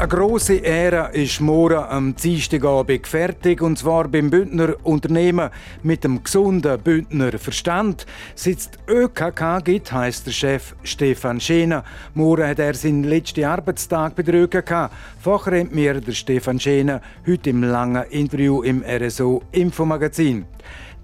Eine grosse Ära ist morgen am Dienstagabend fertig, und zwar beim Bündner Unternehmen mit dem gesunden Bündner Verstand. Seit es ÖKK gibt, heisst der Chef Stefan Schena. Morgen hat er seinen letzten Arbeitstag bei der ÖKK. Fachrennt mir der Stefan Schena heute im langen Interview im RSO Infomagazin.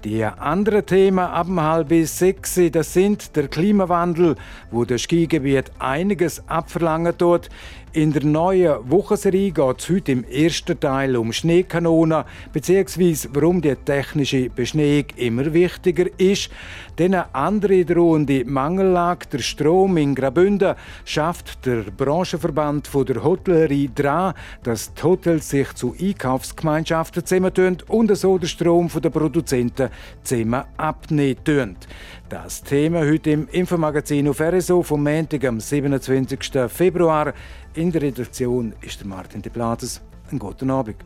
Die anderen Themen ab halb bis sechs, das sind der Klimawandel, wo das Skigebiet einiges abverlangen tut. In der neuen Wochenserie geht es heute im ersten Teil um Schneekanonen, beziehungsweise warum die technische Beschneiung immer wichtiger ist. Dann eine andere drohende Mangellage, der Strom in Graubünden, schafft der Branchenverband der Hotellerie dran, dass die Hotels sich zu Einkaufsgemeinschaften zusammentun und so der Strom der Produzenten zusammen abnehmen. Das Thema heute im Infomagazin auf RSO vom Montag am 27. Februar. In der Redaktion ist der Martin de Plates. Einen guten Abend.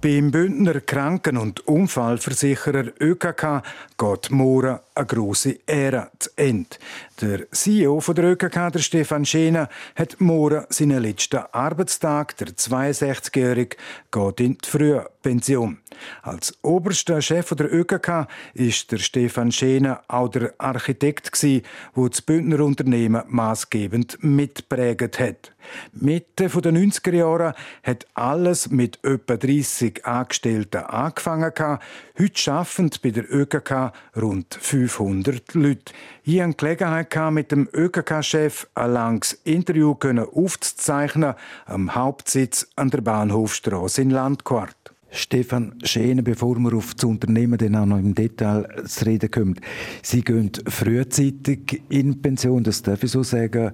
Beim Bündner Kranken- und Unfallversicherer ÖKK geht morgen eine grosse Ära zu Ende. Der CEO der ÖKK, der Stefan Schena, hat morgen seinen letzten Arbeitstag. Der 62-Jährige geht in die Frühpension. Als oberster Chef der ÖKK ist der Stefan Schena auch der Architekt der das Bündner Unternehmen maßgebend mitprägt hat. Mitte der 90er Jahre hat alles mit etwa 30 Angestellten angefangen. Heute arbeiten bei der ÖKK rund 500 Leute. Ich hatte Gelegenheit, mit dem ÖKK-Chef ein langes Interview aufzuzeichnen am Hauptsitz an der Bahnhofstraße in Landquart. Stefan Schäne, bevor wir auf das Unternehmen dann auch noch im Detail zu reden kommen. Sie gehen frühzeitig in Pension, das darf ich so sagen.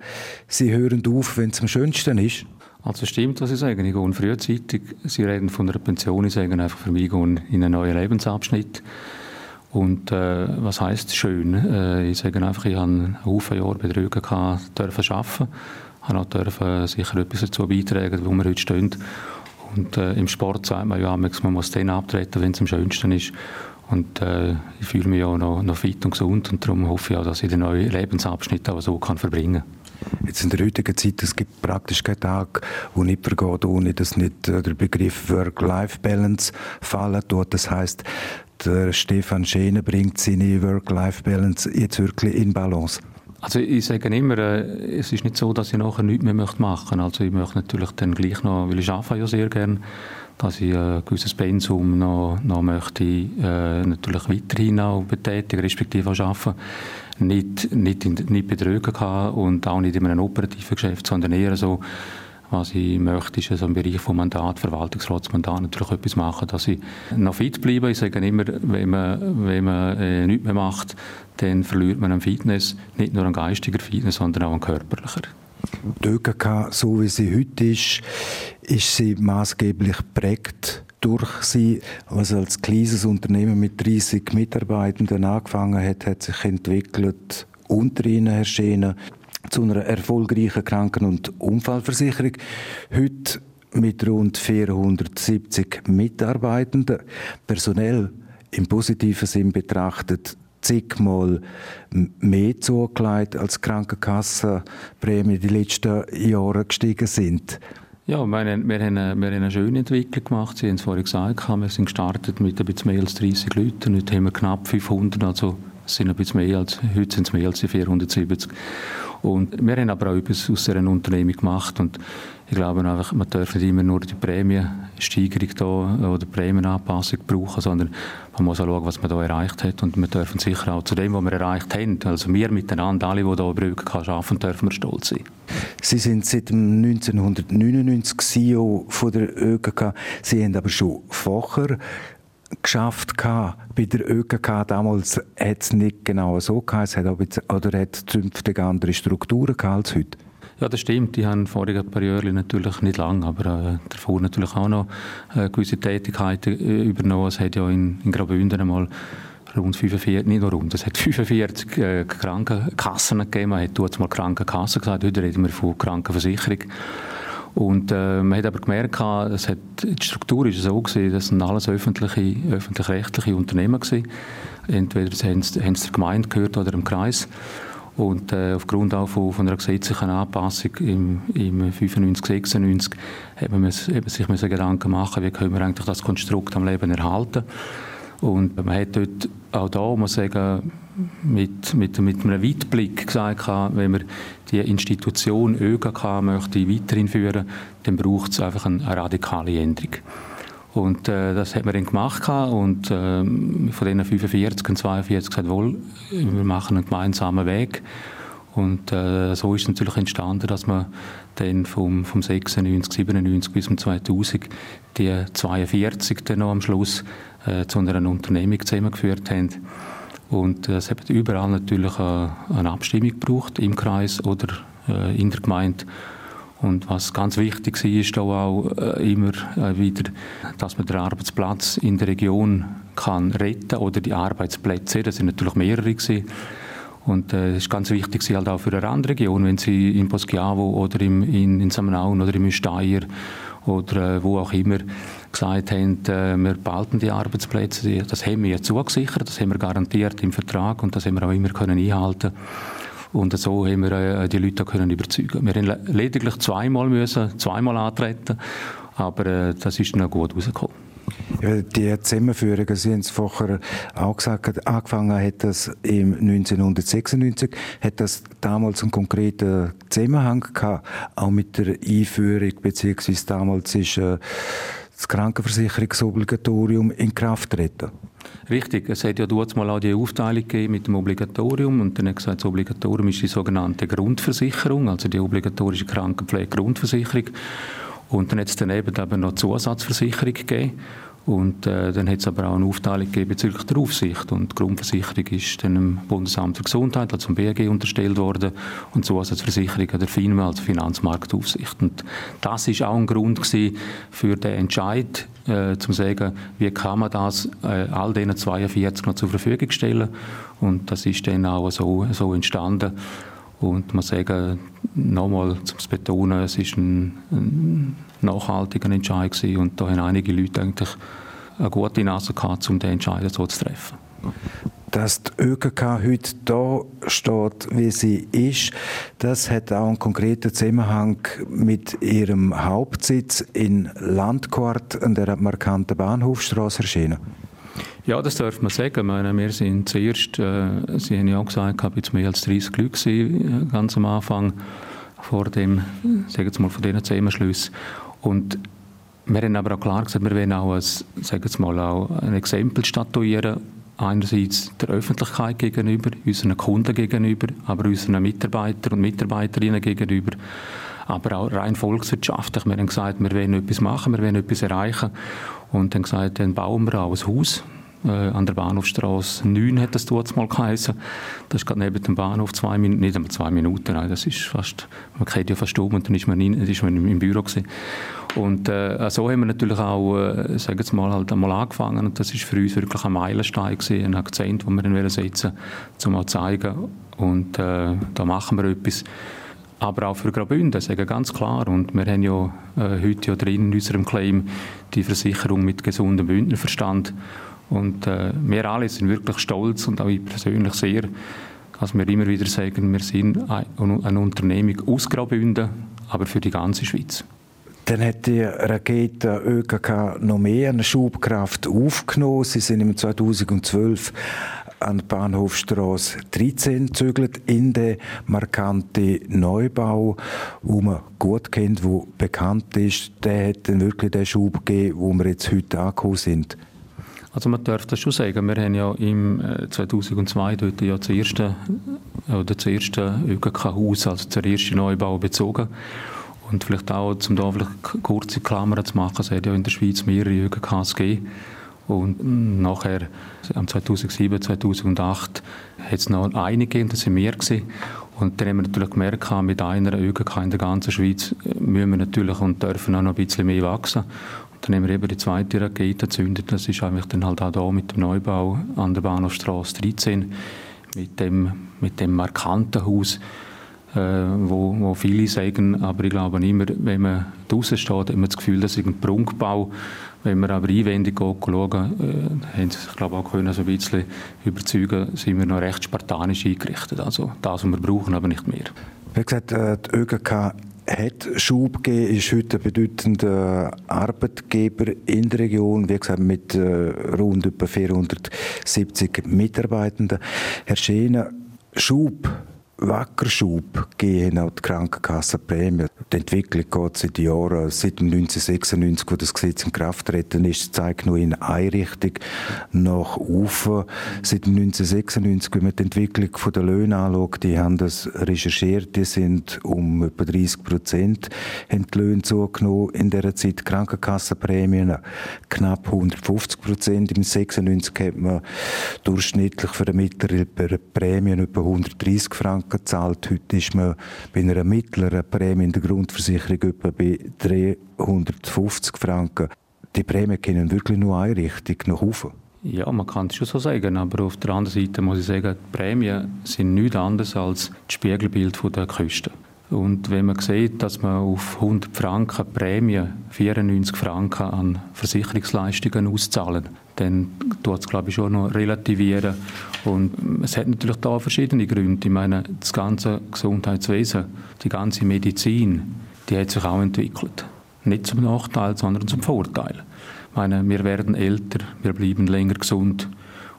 Sie hören auf, wenn es am schönsten ist. Also stimmt, was Sie sagen. Ich gehe frühzeitig. Sie reden von einer Pension. Ich sage einfach für mich, ich gehe in einen neuen Lebensabschnitt. Und äh, was heißt schön? Äh, ich sage einfach, ich habe einen Haufen Jahre der ÖGK dürfen arbeiten. Ich habe auch dürfen sicher etwas dazu beitragen, wo wir heute stehen. Und äh, im Sport sagt man ja, man muss den abtreten, wenn es am schönsten ist. Und äh, ich fühle mich auch noch, noch fit und gesund und darum hoffe ich auch, dass ich den neuen Lebensabschnitt auch so kann verbringen kann. Jetzt in der heutigen Zeit, es gibt praktisch keinen Tag, wo nicht vergeht, ohne dass nicht äh, der Begriff Work-Life-Balance fallen tut. Das heißt, der Stefan Schäne bringt seine Work-Life-Balance jetzt wirklich in Balance. Also ich sage immer, äh, es ist nicht so, dass ich nachher nichts mehr machen möchte. Also ich möchte natürlich dann gleich noch, weil ich arbeite ja sehr gerne, dass ich ein gewisses Pensum noch, noch möchte äh, natürlich weiterhin auch betätigen, respektive auch arbeiten. Nicht, nicht, in, nicht betrügen kann und auch nicht in einem operativen Geschäft, sondern eher so, was ich möchte, ist also im Bereich vom Mandat, Verwaltungsratsmandat natürlich etwas machen, dass ich noch fit bleibe. Ich sage immer, wenn man, wenn man äh, nichts mehr macht, dann verliert man an Fitness, nicht nur an geistiger Fitness, sondern auch an körperlicher. Die ÖKK, so wie sie heute ist, ist sie maßgeblich prägt durch sie, was als kleines Unternehmen mit 30 Mitarbeitenden angefangen hat, hat sich entwickelt unter ihnen, Herr Schäne, zu einer erfolgreichen Kranken- und Unfallversicherung. Heute mit rund 470 Mitarbeitenden. Personell im positiven Sinn betrachtet zigmal mehr zugelegt, als Krankenkassenprämien die letzten Jahre gestiegen sind. Ja, wir haben, wir, haben wir haben eine schöne Entwicklung gemacht. Sie haben es vorhin gesagt, wir sind gestartet mit ein bisschen mehr als 30 Leuten. Heute haben wir knapp 500, also sind ein bisschen mehr als, heute sind es mehr als 470. Und wir haben aber auch etwas aus dieser Unternehmung gemacht und ich glaube einfach, man darf nicht immer nur die Prämiensteigerung da oder Prämienanpassung brauchen, sondern man muss auch schauen, was man da erreicht hat und wir dürfen sicher auch zu dem, was wir erreicht haben, also wir miteinander, alle, die hier Brücken arbeiten, dürfen wir stolz sein. Sie sind seit 1999 CEO von der ÖGK. Sie haben aber schon vorher geschafft bei der ÖKK. Damals hat es nicht genau so geheißen, oder hat es zünftig andere Strukturen als heute? Ja, das stimmt. Die haben vorige Jahre natürlich nicht lang, aber äh, davor natürlich auch noch äh, gewisse Tätigkeiten äh, übernommen. Es hat ja in, in Graubünden einmal rund 45, nicht nur rund, es hat 45 äh, Krankenkassen gegeben. Man hat dort mal Krankenkassen gesagt, heute reden wir von Krankenversicherung. Und äh, man hat aber gemerkt, es hat, die Struktur ist so gewesen, das sind alles öffentliche, öffentlich-rechtliche Unternehmen gewesen. Entweder haben sie, haben sie der Gemeinde gehört oder im Kreis. Und äh, aufgrund auch von, von einer gesetzlichen Anpassung im, im 95, 96 hat man, sich Gedanken machen, wie können wir eigentlich das Konstrukt am Leben erhalten. Und man hat dort auch da, muss ich sagen, mit, mit, mit einem Weitblick gesagt, wenn man die Institution ÖGK möchte weiterhin führen, dann braucht es einfach eine, radikale Änderung. Und äh, das hat man dann gemacht und äh, von diesen 45 und 42 gesagt, wohl, wir machen einen gemeinsamen Weg. Und äh, so ist es natürlich entstanden, dass man dann vom, vom 96, 97 bis zum 2000 die 42 dann noch am Schluss äh, zu einer Unternehmung zusammengeführt haben. Und äh, es hat überall natürlich eine, eine Abstimmung gebraucht, im Kreis oder äh, in der Gemeinde. Und was ganz wichtig war, ist auch äh, immer äh, wieder, dass man den Arbeitsplatz in der Region kann retten oder die Arbeitsplätze, das sind natürlich mehrere gewesen. Und äh, es ist ganz wichtig halt auch für eine Randregion, wenn sie in Poschiavo oder im, in, in Samnaun oder im Steyr oder äh, wo auch immer gesagt haben, äh, wir behalten die Arbeitsplätze. Das haben wir zugesichert, das haben wir garantiert im Vertrag und das haben wir auch immer können einhalten und so haben wir äh, die Leute können überzeugen. Wir haben lediglich zweimal müssen, zweimal antreten, aber äh, das ist noch gut rausgekommen. Die Zusammenführung, Sie haben es vorher auch gesagt, angefangen hat das im 1996, hat das damals einen konkreten Zusammenhang gehabt, auch mit der Einführung, beziehungsweise damals ist äh, das Krankenversicherungsobligatorium in Kraft treten. Richtig, es hat ja dort mal auch die Aufteilung gegeben mit dem Obligatorium und dann hat gesagt, das Obligatorium ist die sogenannte Grundversicherung, also die obligatorische Krankenpflege-Grundversicherung. Und dann hat es daneben eben noch Zusatzversicherung gegeben. Und äh, dann hat es aber auch eine Aufteilung gegeben bezüglich der Aufsicht. Und die Grundversicherung ist dann dem Bundesamt für Gesundheit, also zum BAG, unterstellt worden. Und Zusatzversicherung der FINMA, also Finanzmarktaufsicht. Und das ist auch ein Grund für den Entscheid, äh, zu sagen, wie kann man das äh, all diesen 42 noch zur Verfügung stellen. Und das ist dann auch so, so entstanden. Und muss sagen, nochmal zum Betonen, es ist ein, ein nachhaltiger Entscheid gewesen und da haben einige Leute eigentlich eine gute Nase gehabt, um den Entscheid so zu treffen. Dass die ÖKK heute da steht, wie sie ist, das hat auch einen konkreten Zusammenhang mit ihrem Hauptsitz in Landquart an der markanten Bahnhofstraße erschienen. Ja, das darf man sagen. Meine, wir sind zuerst, äh, Sie haben ja auch gesagt, ich jetzt mehr als 30 Leute äh, ganz am Anfang vor dem, sagen wir mal, von diesen Zusammenschlüssen. Und wir haben aber auch klar gesagt, wir wollen auch, ein, sagen mal, auch ein Exempel statuieren, einerseits der Öffentlichkeit gegenüber, unseren Kunden gegenüber, aber unseren Mitarbeitern und Mitarbeiterinnen gegenüber, aber auch rein volkswirtschaftlich. Wir haben gesagt, wir wollen etwas machen, wir wollen etwas erreichen und dann gesagt, dann bauen wir auch ein Haus, äh, an der Bahnhofstraße 9 hat das dort mal geheißen. Das ist gerade neben dem Bahnhof zwei Minuten, nicht einmal zwei Minuten, nein, das ist fast, man geht ja fast um und dann ist man, in, ist man im Büro gewesen. Und äh, so haben wir natürlich auch, äh, sagen wir mal, halt einmal angefangen und das ist für uns wirklich ein Meilenstein gewesen, ein Akzent, den wir dann setzen wollen, um zu zeigen und äh, da machen wir etwas aber auch für Graubünden, sagen ganz klar. Und wir haben ja äh, heute ja drin in unserem Claim die Versicherung mit gesundem Bündnerverstand. Und äh, wir alle sind wirklich stolz und auch ich persönlich sehr, dass wir immer wieder sagen, wir sind eine Unternehmung aus Graubünden, aber für die ganze Schweiz. Dann hat die Rakete ÖKK noch mehr eine Schubkraft aufgenommen. Sie sind im 2012 an der Bahnhofstrasse 13 gezögert in den markanten Neubau, wo man gut kennt, wo bekannt ist. Der hat dann wirklich den Schub gegeben, wo wir jetzt heute angekommen sind. Also man darf das schon sagen. Wir haben ja im 2002 äh, dort ja das erste, äh, oder das erste ÖGK-Haus, also der erste Neubau bezogen. Und vielleicht auch, um da vielleicht kurze Klammern zu machen, es hat ja in der Schweiz mehrere ÖGKs gegeben. Und nachher, am 2007, 2008, hat es noch einige gegeben, das sind mehr gewesen. Und dann haben wir natürlich gemerkt, mit einer ÖGK in der ganzen Schweiz äh, müssen wir natürlich und dürfen auch noch ein bisschen mehr wachsen. Dann haben wir eben die zweite Rakete gezündet. Das ist eigentlich dann halt auch da mit dem Neubau an der Bahnhofstrasse 13 mit dem, mit dem markanten Haus, äh, wo, wo viele sagen, aber ich glaube immer, wenn man draußen steht, hat man das Gefühl, das ist ein Prunkbau. Wenn wir aber einwendig schauen, äh, haben sie sich glaube auch können, so ein bisschen überzeugen, sind wir noch recht spartanisch eingerichtet. Also das, was wir brauchen, aber nicht mehr. Wie gesagt, äh, die ÖGK hat Schub gegeben, ist heute ein bedeutender Arbeitgeber in der Region, wie gesagt, mit äh, rund etwa 470 Mitarbeitenden. Herr Schäne, Schub Wackerschub gehen auch die Krankenkassenprämie. Die Entwicklung geht seit Jahren, seit 1996, wo das Gesetz in Kraft treten ist, zeigt nur in eine Richtung nach oben. Seit 1996, wenn man die Entwicklung der Löhne anschaut, die haben das recherchiert, die sind um etwa 30 Prozent, haben die Löhne zugenommen in dieser Zeit. Die Krankenkassenprämien knapp 150 Prozent. Im 96 hat man durchschnittlich für eine mittlere Prämie etwa 130 Franken Franken gezahlt. Heute ist man bei einer mittleren Prämie in der Grundversicherung etwa bei 350 Franken. Die Prämien gehen wirklich nur eine Richtung, nach oben. Ja, man kann es schon so sagen, aber auf der anderen Seite muss ich sagen, die Prämien sind nichts anderes als das Spiegelbild der Kosten. Und wenn man sieht, dass man auf 100 Franken Prämie 94 Franken an Versicherungsleistungen auszahlen, dann tut es, glaube ich, schon noch relativieren. Und es hat natürlich da verschiedene Gründe. Ich meine, das ganze Gesundheitswesen, die ganze Medizin, die hat sich auch entwickelt. Nicht zum Nachteil, sondern zum Vorteil. Ich meine, wir werden älter, wir bleiben länger gesund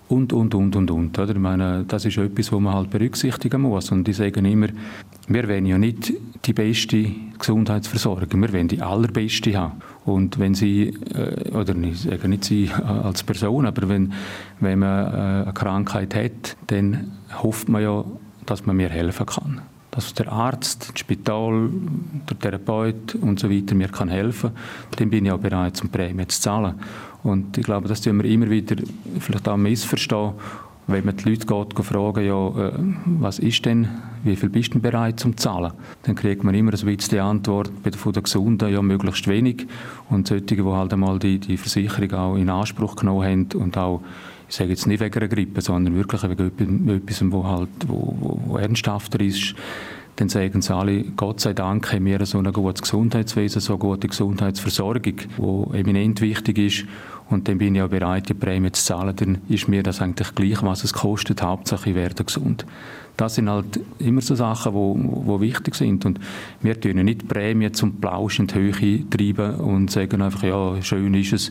und, und, und, und, und. Oder? Ich meine, das ist etwas, was man halt berücksichtigen muss. Und ich sage immer, wir wollen ja nicht die beste Gesundheitsversorgung, wir wollen die allerbeste haben. Und wenn Sie, äh, oder ich sage nicht Sie als Person, aber wenn, wenn man äh, eine Krankheit hat, dann hofft man ja, dass man mir helfen kann. Dass der Arzt, das Spital, der Therapeut und so weiter mir kann helfen kann, dann bin ich auch bereit, zum Prämie zu zahlen. Und ich glaube, das tun wir immer wieder vielleicht auch missverstehen wenn man die Leute geht, fragen, ja, äh, was ist denn, wie viel bist du bereit zum zahlen? Dann kriegt man immer ein die Antwort von den Gesunden, ja, möglichst wenig. Und solche, die halt einmal die, die Versicherung auch in Anspruch genommen haben und auch, ich sage jetzt nicht wegen einer Grippe, sondern wirklich wegen etwas, wo halt, wo, wo, wo ernsthafter ist, dann sagen sie alle, Gott sei Dank haben wir so ein gutes Gesundheitswesen, so eine gute Gesundheitsversorgung, die eminent wichtig ist und dann bin ich auch bereit, die Prämie zu zahlen, dann ist mir das eigentlich gleich, was es kostet, Hauptsache ich werde gesund. Das sind halt immer so Sachen, wo, wo wichtig sind und wir tun nicht Prämien zum Plausch in die Höhe treiben und sagen einfach, ja, schön ist es,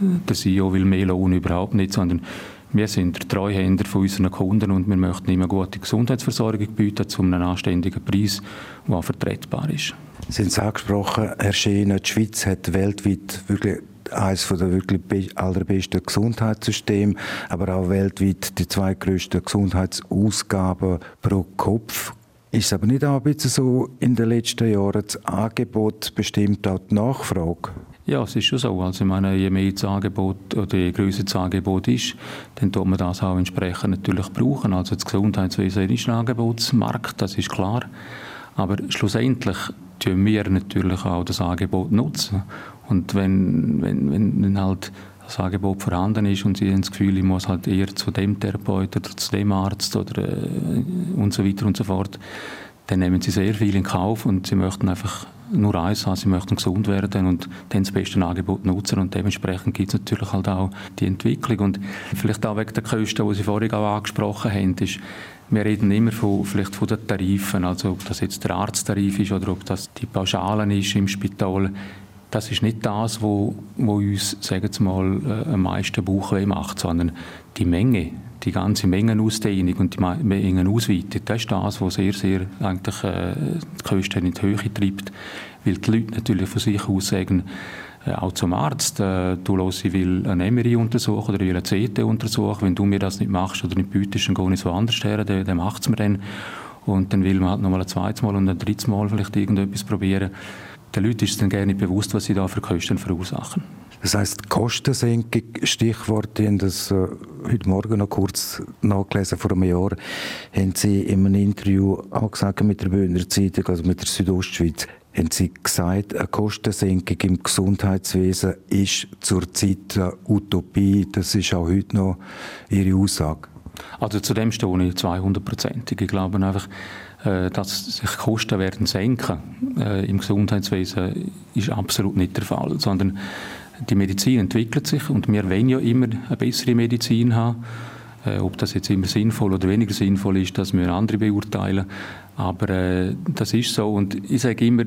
der CEO will mehr Lohn überhaupt nicht, sondern wir sind der Treuhänder von unseren Kunden und wir möchten immer gute Gesundheitsversorgung bieten zu einem anständigen Preis, der vertretbar ist. Sie haben es angesprochen, Herr Schäne, die Schweiz hat weltweit wirklich eines der wirklich allerbesten Gesundheitssysteme, aber auch weltweit die zweitgrößten Gesundheitsausgaben pro Kopf. Ist aber nicht auch ein bisschen so in den letzten Jahren, das Angebot bestimmt auch die Nachfrage? Ja, es ist schon so. Also ich meine, je mehr das Angebot oder je größer das Angebot ist, dann tut man das auch entsprechend natürlich brauchen. Also das Gesundheitswesen ist ein Angebotsmarkt, das ist klar. Aber schlussendlich tun wir natürlich auch das Angebot nutzen. Und wenn, wenn, wenn halt das Angebot vorhanden ist und sie haben das Gefühl, ich muss halt eher zu dem Therapeuten oder zu dem Arzt oder äh, und so weiter und so fort, dann nehmen sie sehr viel in Kauf und sie möchten einfach nur eins haben, sie möchten gesund werden und dann das beste Angebot nutzen. Und dementsprechend gibt es natürlich halt auch die Entwicklung. Und vielleicht auch wegen der Kosten, die Sie vorhin auch angesprochen haben, ist, wir reden immer von, vielleicht von den Tarifen, also ob das jetzt der Arzttarif ist oder ob das die Pauschalen ist im Spital. Das ist nicht das, wo, wo uns, sagen wir mal, äh, am meisten Bauchweh macht, sondern die Menge, die ganze Mengenausdehnung und die Mengenausweitung, das ist das, was sehr, sehr eigentlich äh, die Kosten in die Höhe treibt, weil die Leute natürlich von sich aus sagen, äh, auch zum Arzt, äh, du los, ich will ein MRI untersuchen oder ich will ein CT untersuchen, wenn du mir das nicht machst oder nicht bietest, dann gehe ich so anders her, der, der macht es mir dann. Und dann will man halt nochmal ein zweites Mal und ein drittes Mal vielleicht irgendetwas probieren. Den Leuten ist dann gerne nicht bewusst, was sie da für Kosten verursachen. Das heißt Kostensenkung, Stichwort, ich habe das äh, heute Morgen noch kurz nachgelesen, vor einem Jahr, haben Sie in einem Interview auch gesagt mit der Bühner Zeitung, also mit der Südostschweiz, haben Sie gesagt, eine Kostensenkung im Gesundheitswesen ist zurzeit eine Utopie. Das ist auch heute noch Ihre Aussage. Also zu dem stehe ich 200-prozentig. Ich glaube einfach, dass sich Kosten werden senken äh, im Gesundheitswesen ist absolut nicht der Fall, sondern die Medizin entwickelt sich und wir wollen ja immer eine bessere Medizin haben. Äh, ob das jetzt immer sinnvoll oder weniger sinnvoll ist, das müssen andere beurteilen. Aber äh, das ist so und ich sage immer,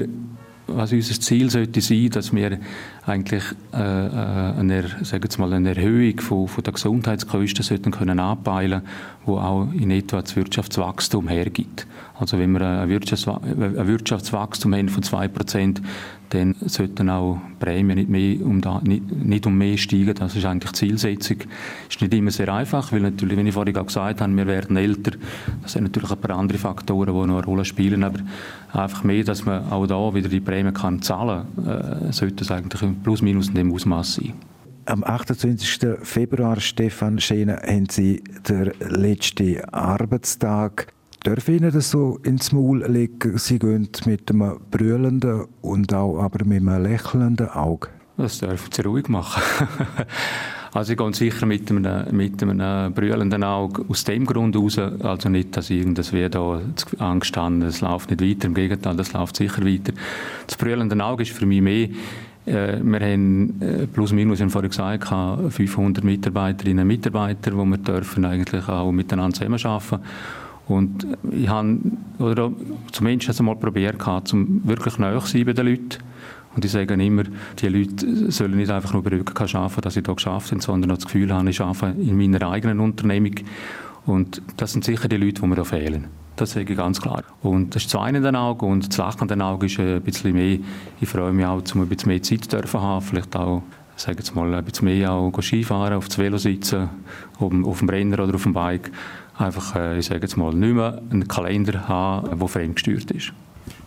was unser Ziel sollte sein, dass wir eigentlich äh, äh eine, sagen wir mal, eine Erhöhung von, von der Gesundheitskosten sollten können anpeilen, wo auch in etwa das Wirtschaftswachstum hergibt. Also wenn wir ein, Wirtschaftswachstum haben von 2%, dann sollten auch Prämien nicht, mehr um da, nicht, nicht um mehr steigen. Das ist eigentlich die Zielsetzung. Ist nicht immer sehr einfach, weil natürlich, wie ich vorhin gesagt habe, wir werden älter. Das sind natürlich ein paar andere Faktoren, die noch eine Rolle spielen. Aber einfach mehr, dass man auch da wieder die Prämien kann zahlen kann, äh, sollte es eigentlich plus minus in dem Ausmaß sein. Am 28. Februar, Stefan Schäne, haben Sie den letzten Arbeitstag Darf Ihnen das so ins Maul legen? Sie gehen mit einem brüllenden und auch aber mit einem lächelnden Auge. Das dürfen Sie ruhig machen. also ich gehe sicher mit einem, mit einem brüllenden Auge aus dem Grund raus, also nicht, dass irgendwas wie da angestanden, es läuft nicht weiter, im Gegenteil, das läuft sicher weiter. Das brüllende Auge ist für mich mehr äh, wir haben äh, plus minus, ich vorhin gesagt, 500 Mitarbeiterinnen und Mitarbeiter, wo wir dürfen eigentlich auch miteinander zusammenarbeiten und ich habe, oder zumindest einmal probiert, um wirklich nahe zu sein bei den Leuten. Und ich sage immer, die Leute sollen nicht einfach nur bei Rücken arbeiten, dass sie hier geschafft haben, sondern auch das Gefühl haben, ich arbeite in meiner eigenen Unternehmung. Und das sind sicher die Leute, die mir da fehlen. Das sage ich ganz klar. Und das ist das eine in und das Lachen Augen ist ein bisschen mehr, ich freue mich auch, um ein bisschen mehr Zeit zu haben, vielleicht auch sage jetzt mal, ein bisschen mehr auch Skifahren, auf das Velo sitzen, auf dem Renner oder auf dem Bike einfach, äh, ich sage jetzt mal, nicht mehr einen Kalender haben, der fremdgesteuert ist.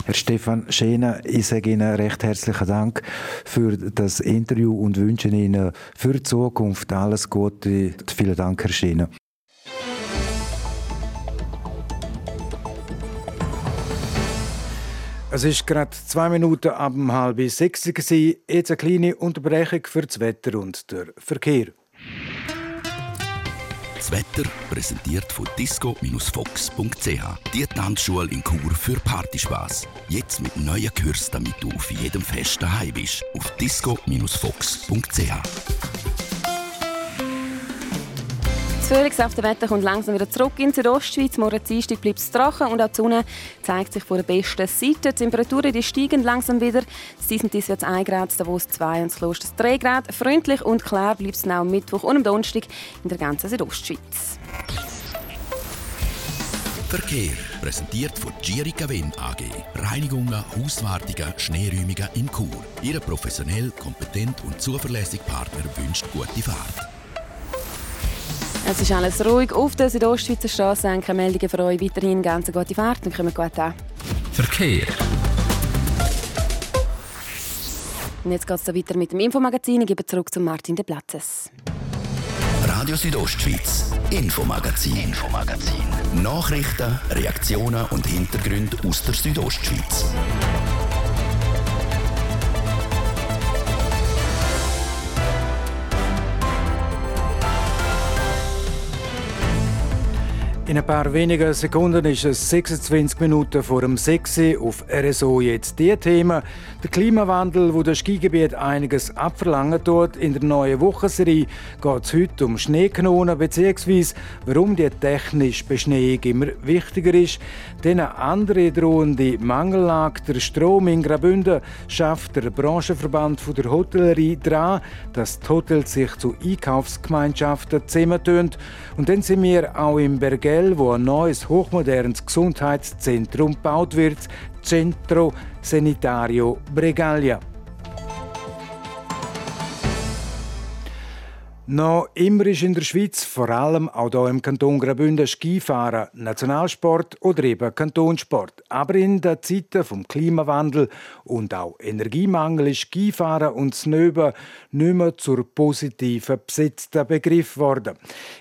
Herr Stefan Schäne, ich sage Ihnen recht herzlichen Dank für das Interview und wünsche Ihnen für die Zukunft alles Gute. Vielen Dank, Herr Schäne. Es ist gerade zwei Minuten ab halb sechs. Jetzt eine kleine Unterbrechung für das Wetter und den Verkehr. Das Wetter präsentiert von disco-fox.ch. Die Tanzschule in Chur für Partyspaß. Jetzt mit neuen Kürzen, damit du auf jedem Fest daheim bist. Auf disco-fox.ch. Das Wetter kommt langsam wieder zurück in die Südostschweiz. Morgen Dienstag bleibt es trocken und auch die Sonne zeigt sich von der besten Seite. Die Temperaturen die steigen langsam wieder. Das Dies wird 1 Grad, Davos 2 und das Kloster 3 Grad. Freundlich und klar bleibt es auch am Mittwoch und am Donnerstag in der ganzen Südostschweiz. Verkehr präsentiert von Girica Win AG. Reinigungen, Hauswartungen, Schneeräumungen in Chur. Ihre professionell, kompetent und zuverlässige Partner wünscht gute Fahrt. Es ist alles ruhig auf der Südostschweizer Straße. Danke, Meldungen für euch. Weiterhin ganz gute Fahrt und kommen gut an. Verkehr. Und jetzt geht es weiter mit dem Infomagazin. Ich gebe zurück zu Martin de Platzes. Radio Südostschweiz, Infomagazin, Infomagazin. Nachrichten, Reaktionen und Hintergründe aus der Südostschweiz. In ein paar wenigen Sekunden ist es 26 Minuten vor dem 6 auf RSO jetzt die Themen. Der Klimawandel, wo das Skigebiet einiges abverlangen tut. In der neuen Wochenserie geht es heute um Schneekanonen bzw. warum die technische Beschneiung immer wichtiger ist. Dann eine andere drohende Mangellage. Der Strom in Graubünden schafft der Branchenverband der Hotellerie dran, dass die Hotels sich zu Einkaufsgemeinschaften zusammentun. Und dann sind wir auch im Bergell wo ein neues hochmodernes Gesundheitszentrum gebaut wird, Centro Sanitario Bregaglia. Noch immer ist in der Schweiz, vor allem auch hier im Kanton Graubünden, Skifahren Nationalsport oder eben Kantonssport. Aber in den Zeiten vom Klimawandel und auch Energiemangel ist Skifahren und Snöben nicht mehr zur positiven besetzten Begriff geworden.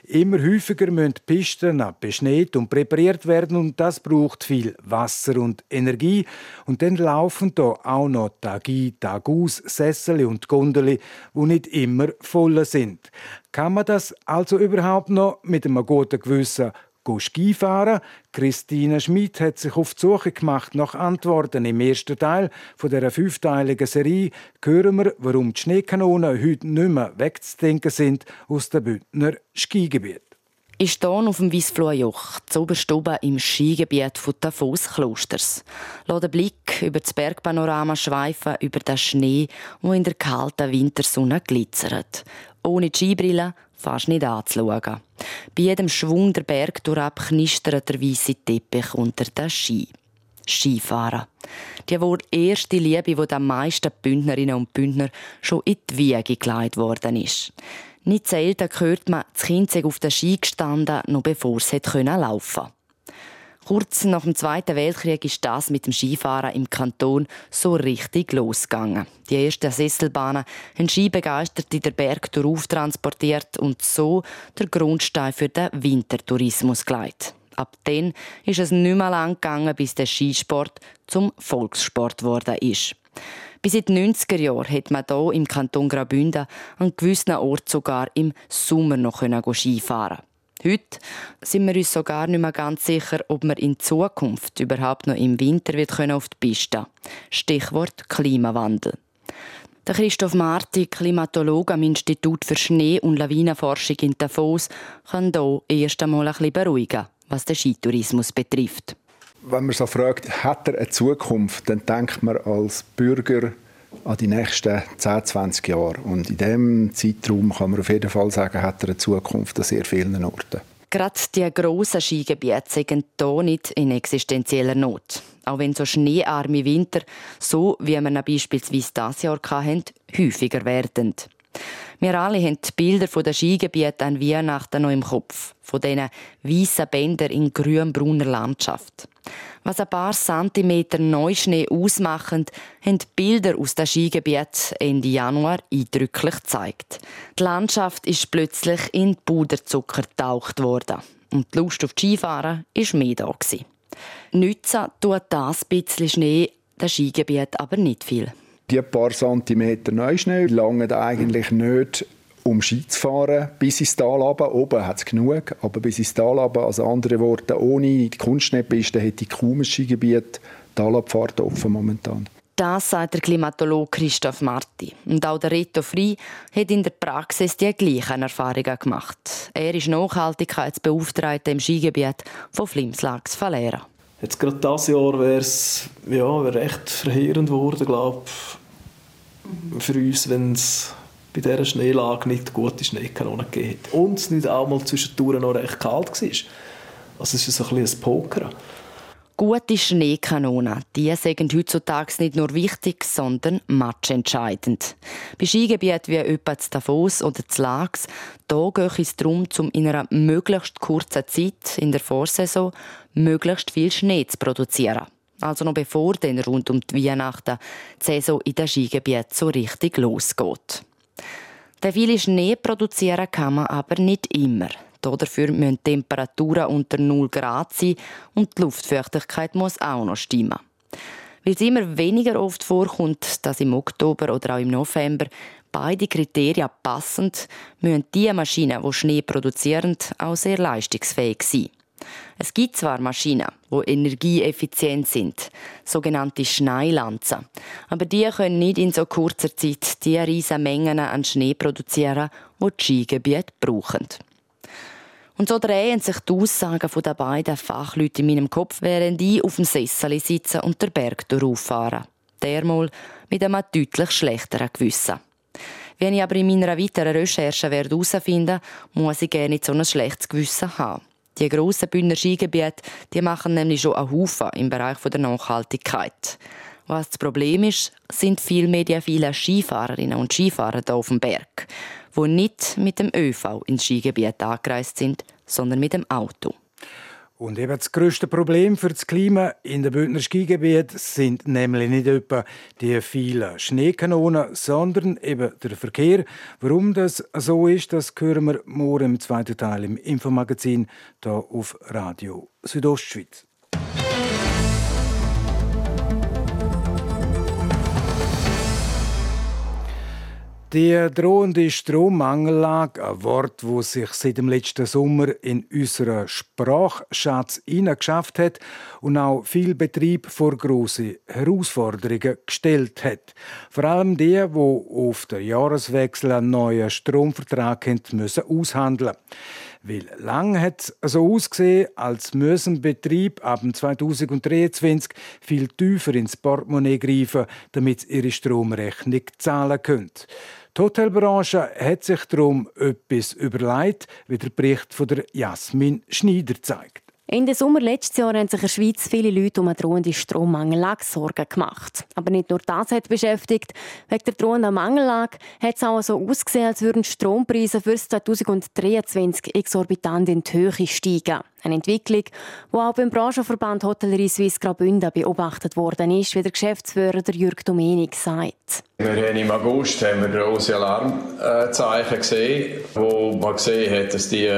Immer häufiger müssen Pisten beschneit und präpariert werden und das braucht viel Wasser und Energie. Und dann laufen da auch noch Tag ein, Tag aus Sessel und Gondeli, die nicht immer voll sind. Kann man das also überhaupt noch mit einem guten Gewissen Ski fahren. Christine Schmid hat sich auf die Suche gemacht nach Antworten. Im ersten Teil von der fünfteiligen Serie hören wir, warum die Schneekanonen heute nicht mehr wegzudenken sind aus dem Bündner Skigebiet. Ich stehe auf dem Wiesfluhjoch, zuoberst oben im Skigebiet von Davos-Klosters. Lass den Blick über das Bergpanorama schweifen, über den Schnee, der in der kalten Wintersonne glitzert ohne die Skibrille fast nicht anzuschauen. Bei jedem Schwung der Berg durchab knistert der weiße Teppich unter den Ski. Skifahren. Die wohl erste Liebe, die den meisten Bündnerinnen und Bündner schon in die Wiege gelegt worden ist. Nicht selten hört man, das Kind auf den Ski gestanden, noch bevor es laufen konnte. Kurz nach dem Zweiten Weltkrieg ist das mit dem Skifahren im Kanton so richtig losgegangen. Die ersten Sesselbahnen haben Skibegeisterte der Berg darauf transportiert und so der Grundstein für den Wintertourismus gelegt. Ab dann ist es nicht mehr lang gegangen, bis der Skisport zum Volkssport geworden ist. Bis in den 90er Jahren hat man hier im Kanton Graubünden an gewissen Orten sogar im Sommer noch Skifahren Heute sind wir uns sogar nicht mehr ganz sicher, ob wir in Zukunft überhaupt noch im Winter wird können auf die Piste. Stichwort Klimawandel. Der Christoph Marti, Klimatologe am Institut für Schnee- und Lawinenforschung in Davos, kann hier erst einmal ein bisschen beruhigen, was den Skitourismus betrifft. Wenn man so fragt, hat er eine Zukunft, dann denkt man als Bürger an die nächsten 10, 20 Jahre. Und in diesem Zeitraum kann man auf jeden Fall sagen, hat er eine Zukunft an sehr vielen Orten. Gerade die grossen Skigebiete sind hier nicht in existenzieller Not. Auch wenn so schneearme Winter, so wie wir beispielsweise dieses Jahr hatten, häufiger werden. Wir alle haben die Bilder von den Skigebieten an Weihnachten noch im Kopf. Von diesen weißen Bändern in grün-brauner Landschaft. Was ein paar Zentimeter Neuschnee ausmachen, haben die Bilder aus dem Skigebiet Ende Januar eindrücklich gezeigt. Die Landschaft ist plötzlich in Puderzucker getaucht worden. Und die Lust auf Skifahren war mehr da. Nützen tut das bisschen Schnee das Skigebiet aber nicht viel. Die paar Zentimeter Neuschnee langen eigentlich nicht um Ski zu fahren, bis ins Tal runter. Oben hat es genug, aber bis ins Tal runter, also andere Worte, ohne die Kunstschneepiste hätte ich kaum ein Skigebiet Talabfahrt offen momentan. Das sagt der Klimatologe Christoph Marti. Und auch der Reto Frei hat in der Praxis die gleichen Erfahrungen gemacht. Er ist Nachhaltigkeitsbeauftragter im Skigebiet von Flimslags Valera. Jetzt gerade dieses Jahr wäre es ja, wär recht verheerend geworden, glaube für uns, wenn es bei dieser Schneelage nicht gute Schneekanonen gegeben hat. Und es nicht auch mal zwischendurch noch recht kalt war. Also es ist so ein bisschen ein Poker. Gute Schneekanonen, die sind heutzutage nicht nur wichtig, sondern matchentscheidend. Bei Skigebieten wie etwa zu Davos oder zu Lags, da geht es darum, um in einer möglichst kurzen Zeit in der Vorsaison möglichst viel Schnee zu produzieren. Also noch bevor dann rund um die Weihnachten die Saison in den Skigebieten so richtig losgeht. Den viele Schnee produzieren kann man aber nicht immer. Dafür müssen Temperaturen unter 0 Grad sein und die Luftfeuchtigkeit muss auch noch stimmen. Weil es immer weniger oft vorkommt, dass im Oktober oder auch im November beide Kriterien passend, müssen die Maschinen, die Schnee produzieren, auch sehr leistungsfähig sein. Es gibt zwar Maschinen, die energieeffizient sind, sogenannte Schneilanzen, aber die können nicht in so kurzer Zeit die riesen Mengen an Schnee produzieren, die die Skigebiete brauchen. Und so drehen sich die Aussagen der beiden Fachleute in meinem Kopf, während ich auf dem Sessel sitze und den Berg durchfahre. Dermal mit einem deutlich schlechteren Gewissen. Wenn ich aber in meiner weiteren Recherche herausfinden werde, muss ich gerne so ein schlechtes Gewissen haben. Die grossen Bündner Skigebiete die machen nämlich schon einen Haufen im Bereich der Nachhaltigkeit. Was das Problem ist, sind vielmehr die vielen Skifahrerinnen und Skifahrer hier auf dem Berg. Die nicht mit dem ÖV ins Skigebiet angereist sind, sondern mit dem Auto. Und eben das grösste Problem für das Klima in den Bündner Skigebiet sind nämlich nicht etwa die vielen Schneekanonen, sondern eben der Verkehr. Warum das so ist, das hören wir morgen im zweiten Teil im Infomagazin hier auf Radio Südostschweiz. Die drohende Strommangellage, ein Wort, wo sich seit dem letzten Sommer in unseren Sprachschatz hineingeschafft hat und auch viel Betrieb vor große Herausforderungen gestellt hat. Vor allem die, die auf den Jahreswechsel einen neuen Stromvertrag müssen aushandeln weil lang hat es so ausgesehen, als müssen Betrieb ab 2023 viel tiefer ins Portemonnaie greifen, damit sie ihre Stromrechnung zahlen können. Die Hotelbranche hat sich darum etwas überlegt, wie der Bericht von der Jasmin Schneider zeigt. Ende Sommer letztes Jahr haben sich in der Schweiz viele Leute um eine drohende Strommangellage Sorgen gemacht. Aber nicht nur das hat beschäftigt. Wegen der drohenden Mangellage hat es auch so ausgesehen, als würden die Strompreise für 2023 exorbitant in die Höhe steigen. Eine Entwicklung, die auch beim Branchenverband Hotellerie Suisse Graubünden beobachtet worden ist, wie der Geschäftsführer Jürg Domenik sagt. Wir haben im August haben wir große Alarmzeichen gesehen, wo man gesehen hat, dass die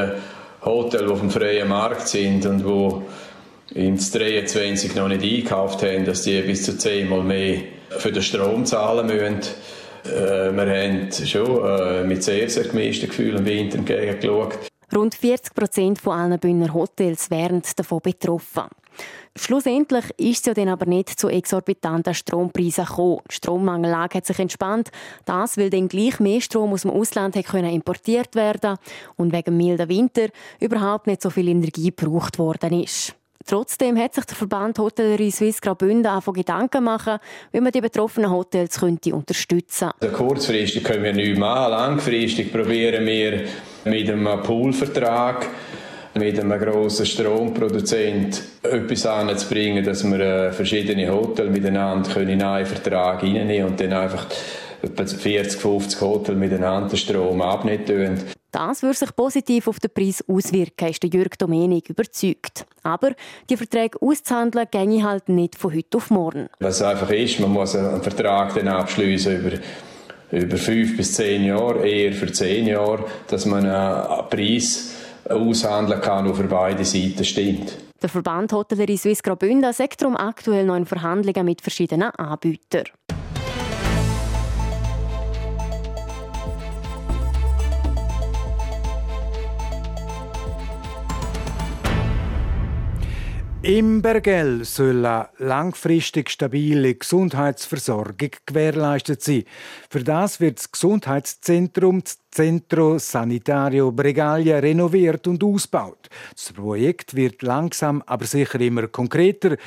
Hotels, die auf dem freien Markt sind und die ins 23 noch nicht eingekauft haben, dass die bis zu zehnmal mehr für den Strom zahlen müssen. Äh, wir haben schon äh, mit sehr, sehr gemischten Gefühlen im Winter entgegengeschaut. Rund 40 Prozent von allen Bühner Hotels wären davon betroffen. Schlussendlich ist es ja dann aber nicht zu exorbitanten Strompreisen gekommen. Die Strommangellage hat sich entspannt. Das, weil dann gleich mehr Strom aus dem Ausland können importiert werden und wegen milden Winter überhaupt nicht so viel Energie gebraucht worden ist. Trotzdem hat sich der Verband Hotellerie Suisse Graubünden angefangen Gedanken machen, wie man die betroffenen Hotels könnte unterstützen könnte. Kurzfristig können wir nichts machen, langfristig probieren wir mit einem Poolvertrag mit einem grossen Stromproduzent etwas anzubringen, dass wir äh, verschiedene Hotels miteinander in einen Vertrag reinnehmen und dann einfach etwa 40, 50 Hotels miteinander den Strom abnehmen. Das würde sich positiv auf den Preis auswirken, ist Jürg Domenik überzeugt. Aber die Verträge auszuhandeln, ginge halt nicht von heute auf morgen. Was einfach ist, man muss einen Vertrag dann abschließen über über fünf bis zehn Jahre, eher für zehn Jahre, dass man einen Preis aushandeln kann, der für beide Seiten stimmt. Der Verband Hotellerie Suisse Graubünden sagt darum aktuell noch in Verhandlungen mit verschiedenen Anbietern. Im Bergell soll eine langfristig stabile Gesundheitsversorgung gewährleistet sein. Für das wird das Gesundheitszentrum das Centro Sanitario Bregaglia renoviert und ausgebaut. Das Projekt wird langsam, aber sicher immer konkreter.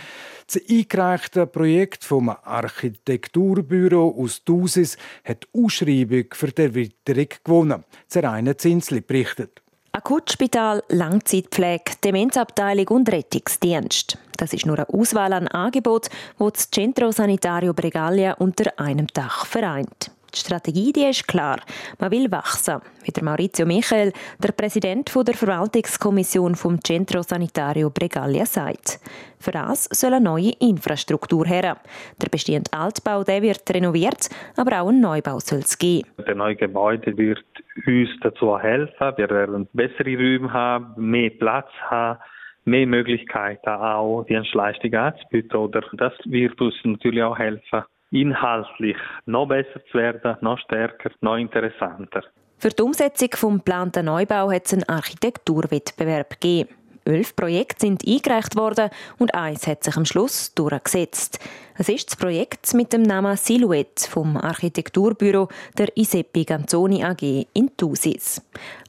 Das eingereichte Projekt vom Architekturbüro aus Dusis hat Ausschreibung für die Erweiterung gewonnen. Zeraine Zinsli berichtet. Akutspital, Langzeitpflege, Demenzabteilung und Rettungsdienst. Das ist nur eine Auswahl an Angeboten, die das Centro Sanitario Bregaglia unter einem Dach vereint. Die Strategie die ist klar. Man will wachsen. Wie der Maurizio Michael, der Präsident der Verwaltungskommission vom Centro Sanitario Bregaglia, sagt. Für das soll eine neue Infrastruktur her. Der bestehende Altbau der wird renoviert, aber auch ein Neubau soll es geben. Der neue Gebäude wird uns dazu helfen. Wir werden bessere Räume haben, mehr Platz haben mehr Möglichkeiten auch Dienstleistungen anzubieten. Oder das wird uns natürlich auch helfen, inhaltlich noch besser zu werden, noch stärker, noch interessanter. Für die Umsetzung des geplanten Neubau hat es einen Architekturwettbewerb gegeben. Elf Projekte sind eingereicht worden und eins hat sich am Schluss durchgesetzt. Es ist das Projekt mit dem Namen Silhouette vom Architekturbüro der Iseppi Ganzoni AG in Thusis.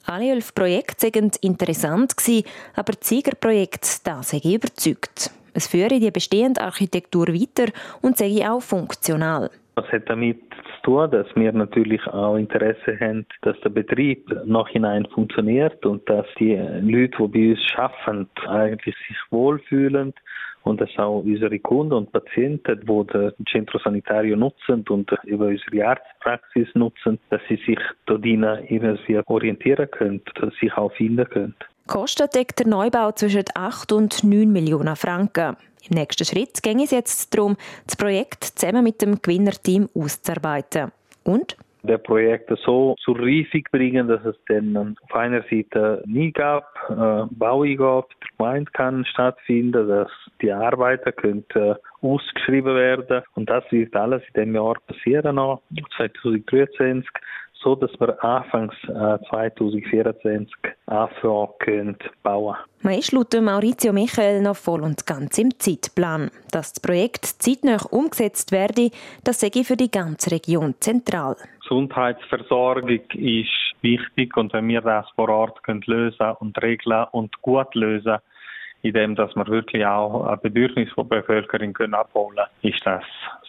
Alle elf Projekte waren interessant, aber das Siegerprojekt das hat überzeugt. Es führe die bestehende Architektur weiter und sei auch funktional. Das hat damit tun, dass wir natürlich auch Interesse haben, dass der Betrieb noch hinein funktioniert und dass die Leute, die bei uns arbeiten, eigentlich sich wohlfühlen und dass auch unsere Kunden und Patienten, die das Centro Sanitario nutzen und über unsere Arztpraxis nutzen, dass sie sich dort irgendwie orientieren können, dass sie sich auch finden können. Kostet deckt der Neubau zwischen 8 und 9 Millionen Franken. Im nächsten Schritt ging es jetzt darum, das Projekt zusammen mit dem Gewinnerteam auszuarbeiten. Und? Der Projekt so zur Reifung bringen, dass es dann auf einer Seite nie gab, äh, Baueingabe der Gemeinde kann stattfinden, dass die Arbeiter können äh, ausgeschrieben werden. Und das wird alles in dem Jahr passieren noch 2023 so dass wir anfangs äh, 2024 anfangen können bauen. Man ist laut Maurizio Michael noch voll und ganz im Zeitplan. Dass das Projekt zeitnah umgesetzt werde, das sei für die ganze Region zentral. Gesundheitsversorgung ist wichtig und wenn wir das vor Ort können lösen und regeln und gut lösen, indem dass wir wirklich auch ein Bedürfnis der Bevölkerung können abholen können, ist das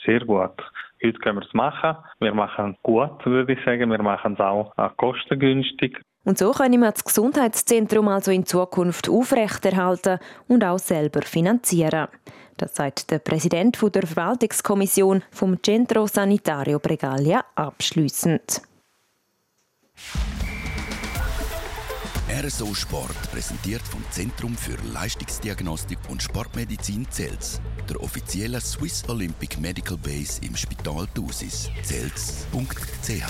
sehr gut. Heute können wir es machen. Wir machen es gut, würde ich sagen. Wir machen es auch kostengünstig. Und so können wir das Gesundheitszentrum also in Zukunft aufrechterhalten und auch selber finanzieren. Das sagt der Präsident der Verwaltungskommission vom Centro Sanitario Bregalia abschließend. RSO Sport präsentiert vom Zentrum für Leistungsdiagnostik und Sportmedizin Zels, der offiziellen Swiss Olympic Medical Base im Spital Thusis. Zels.ch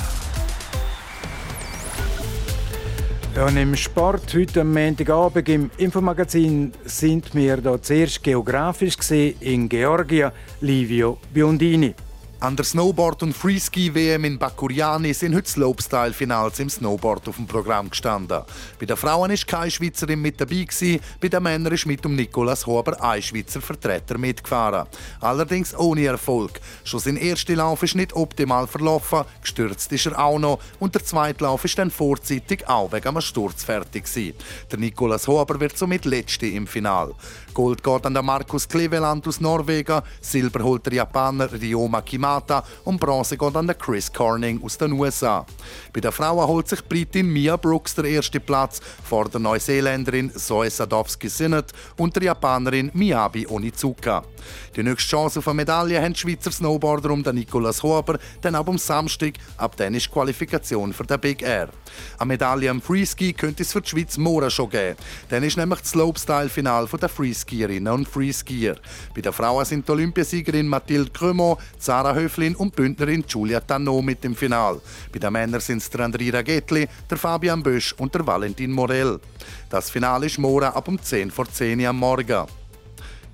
ja, Im Sport heute am Montagabend im Infomagazin sind wir da zuerst geografisch gesehen in Georgia, Livio Biondini. An der Snowboard- und Freeski-WM in Bakuriani sind heute Slopestyle-Finals im Snowboard auf dem Programm gestanden. Bei den Frauen ist keine Schweizerin mit dabei, gewesen, bei den Männern ist mit um Nicolas Huber ein Schweizer Vertreter mitgefahren. Allerdings ohne Erfolg. Schon sein erster Lauf ist nicht optimal verlaufen, gestürzt ist er auch noch und der zweite Lauf ist dann vorzeitig auch wegen einem Sturz fertig gewesen. Der Nicolas Huber wird somit Letzte im Final. Gold geht an den Markus Kleveland aus Norwegen, Silber holt der Japaner Ryoma Kimata und Bronze geht an den Chris Corning aus den USA. Bei den Frauen holt sich Britin Mia Brooks den ersten Platz vor der Neuseeländerin Zoe Sadowski-Sinnott und der Japanerin Miyabi Onizuka. Die nächste Chance auf eine Medaille haben die Schweizer Snowboarder um den Nicolas Huber, dann ab am Samstag, ab dann ist Qualifikation für den Big Air. Eine Medaille am Freeski könnte es für die Schweiz morgen schon geben. Dann ist nämlich das Slopestyle-Final der Freeskierinnen und Freeskier. Bei den Frauen sind die Olympiasiegerin Mathilde Cremont, Sarah Höflin und Bündnerin Julia Tannot mit im Final. Bei den Männern sind es der Andrea Ragetli, der Fabian Bösch und der Valentin Morell. Das Finale ist morgen ab um 10 vor 10 Uhr am Morgen.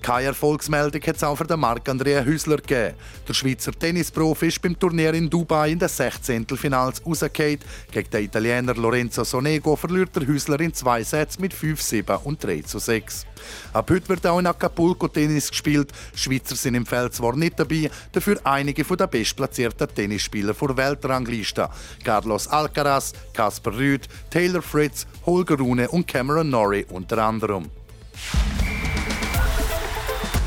Keine Erfolgsmeldung hat es auch für den Marc-Andrea Hüsler gegeben. Der Schweizer Tennisprofi ist beim Turnier in Dubai in den 16. Finals rausgefallen. Gegen den Italiener Lorenzo Sonego verliert der Hüsler in zwei Sätzen mit 5-7 und 3-6. Ab heute wird auch in Acapulco Tennis gespielt. Schweizer sind im Feld zwar nicht dabei, dafür einige der bestplatzierten Tennisspieler vor Weltrangliste. Carlos Alcaraz, Kasper Rüth, Taylor Fritz, Holger Rune und Cameron Norrie unter anderem.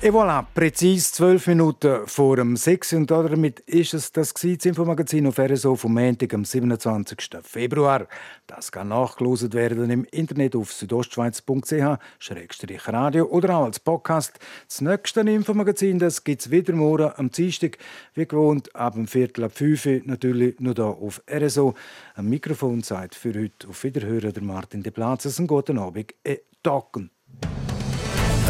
Et voilà, präzise zwölf Minuten vor dem 6. Und damit ist es das, das Infomagazin auf RSO vom Montag, am 27. Februar. Das kann nachgelost werden im Internet auf südostschweiz.ch-radio oder auch als Podcast. Das nächste Infomagazin gibt es wieder morgen am Dienstag, wie gewohnt, ab dem Viertel ab 5 Uhr, natürlich nur hier auf RSO. Am Mikrofon sagt für heute auf Wiederhören der Martin de Platzes. Einen guten Abend, e Talken.